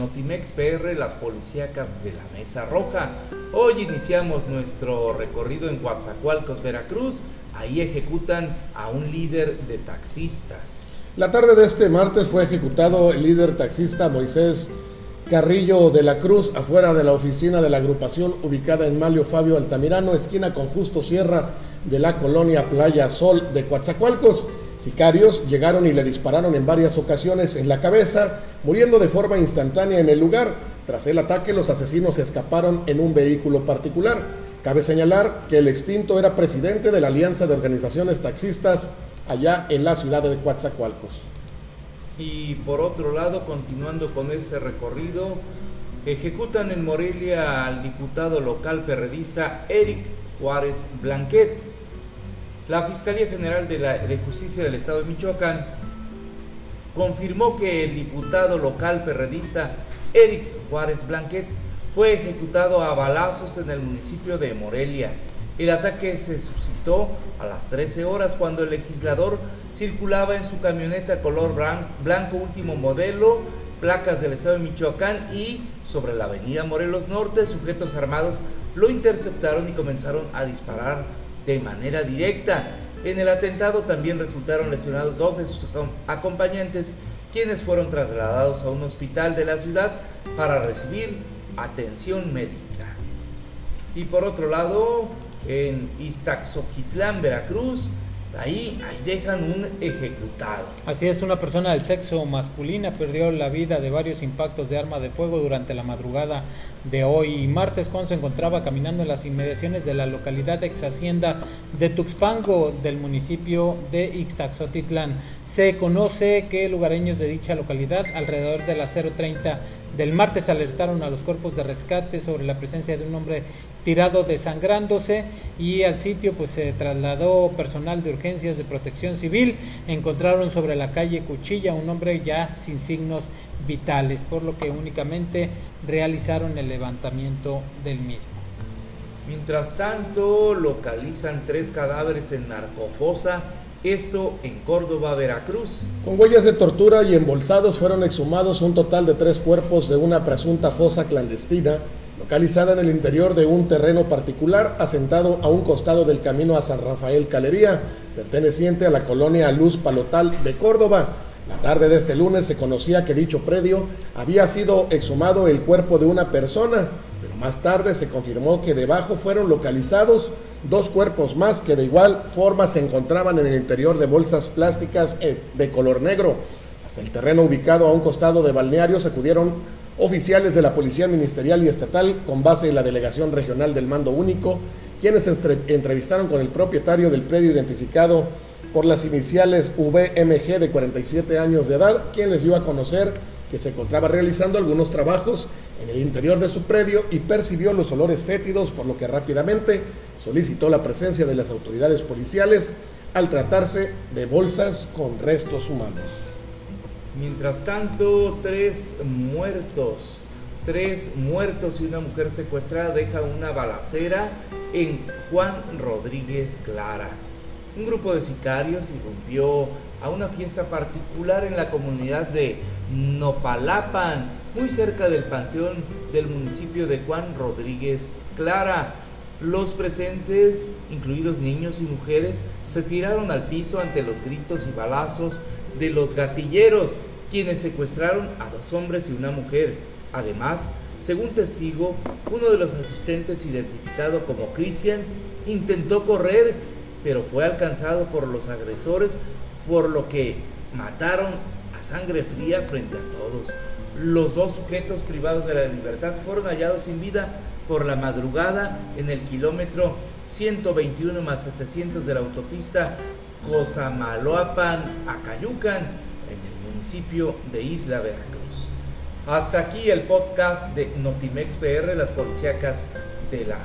Notimex PR, las policíacas de la Mesa Roja. Hoy iniciamos nuestro recorrido en Coatzacoalcos, Veracruz. Ahí ejecutan a un líder de taxistas. La tarde de este martes fue ejecutado el líder taxista Moisés Carrillo de la Cruz afuera de la oficina de la agrupación ubicada en Malio Fabio Altamirano, esquina con Justo Sierra de la colonia Playa Sol de Coatzacoalcos. Sicarios llegaron y le dispararon en varias ocasiones en la cabeza, muriendo de forma instantánea en el lugar. Tras el ataque, los asesinos escaparon en un vehículo particular. Cabe señalar que el extinto era presidente de la Alianza de Organizaciones Taxistas allá en la ciudad de Coatzacoalcos. Y por otro lado, continuando con este recorrido, ejecutan en Morelia al diputado local perredista Eric Juárez Blanquet. La Fiscalía General de, la, de Justicia del Estado de Michoacán confirmó que el diputado local perredista Eric Juárez Blanquet fue ejecutado a balazos en el municipio de Morelia. El ataque se suscitó a las 13 horas cuando el legislador circulaba en su camioneta color blanco último modelo, placas del estado de Michoacán y sobre la avenida Morelos Norte, sujetos armados lo interceptaron y comenzaron a disparar de manera directa. En el atentado también resultaron lesionados dos de sus acompañantes, quienes fueron trasladados a un hospital de la ciudad para recibir atención médica. Y por otro lado, en Iztaxoquitlán, Veracruz. Ahí, ahí dejan un ejecutado. Así es, una persona del sexo masculina perdió la vida de varios impactos de arma de fuego durante la madrugada de hoy. Martes, cuando se encontraba caminando en las inmediaciones de la localidad ex hacienda de Tuxpango del municipio de Ixtaxotitlán. Se conoce que lugareños de dicha localidad, alrededor de las 0.30 del martes alertaron a los cuerpos de rescate sobre la presencia de un hombre tirado desangrándose y al sitio pues se trasladó personal de urgencias de protección civil. Encontraron sobre la calle Cuchilla un hombre ya sin signos vitales, por lo que únicamente realizaron el levantamiento del mismo. Mientras tanto, localizan tres cadáveres en Narcofosa esto en Córdoba, Veracruz. Con huellas de tortura y embolsados fueron exhumados un total de tres cuerpos de una presunta fosa clandestina localizada en el interior de un terreno particular asentado a un costado del camino a San Rafael Calería, perteneciente a la colonia Luz Palotal de Córdoba. La tarde de este lunes se conocía que dicho predio había sido exhumado el cuerpo de una persona, pero más tarde se confirmó que debajo fueron localizados dos cuerpos más que de igual forma se encontraban en el interior de bolsas plásticas eh, de color negro. Hasta el terreno ubicado a un costado de balneario acudieron oficiales de la Policía Ministerial y Estatal con base en la Delegación Regional del Mando Único, quienes entrevistaron con el propietario del predio identificado por las iniciales VMG de 47 años de edad, quien les dio a conocer que se encontraba realizando algunos trabajos en el interior de su predio y percibió los olores fétidos, por lo que rápidamente solicitó la presencia de las autoridades policiales al tratarse de bolsas con restos humanos. Mientras tanto, tres muertos, tres muertos y una mujer secuestrada deja una balacera en Juan Rodríguez Clara. Un grupo de sicarios irrumpió a una fiesta particular en la comunidad de Nopalapan, muy cerca del panteón del municipio de Juan Rodríguez Clara. Los presentes, incluidos niños y mujeres, se tiraron al piso ante los gritos y balazos de los gatilleros, quienes secuestraron a dos hombres y una mujer. Además, según testigo, uno de los asistentes, identificado como Cristian, intentó correr, pero fue alcanzado por los agresores, por lo que mataron a sangre fría frente a todos. Los dos sujetos privados de la libertad fueron hallados sin vida por la madrugada en el kilómetro 121 más 700 de la autopista Cosamaloapan Acayucan en el municipio de Isla Veracruz. Hasta aquí el podcast de Notimex PR, las policíacas de la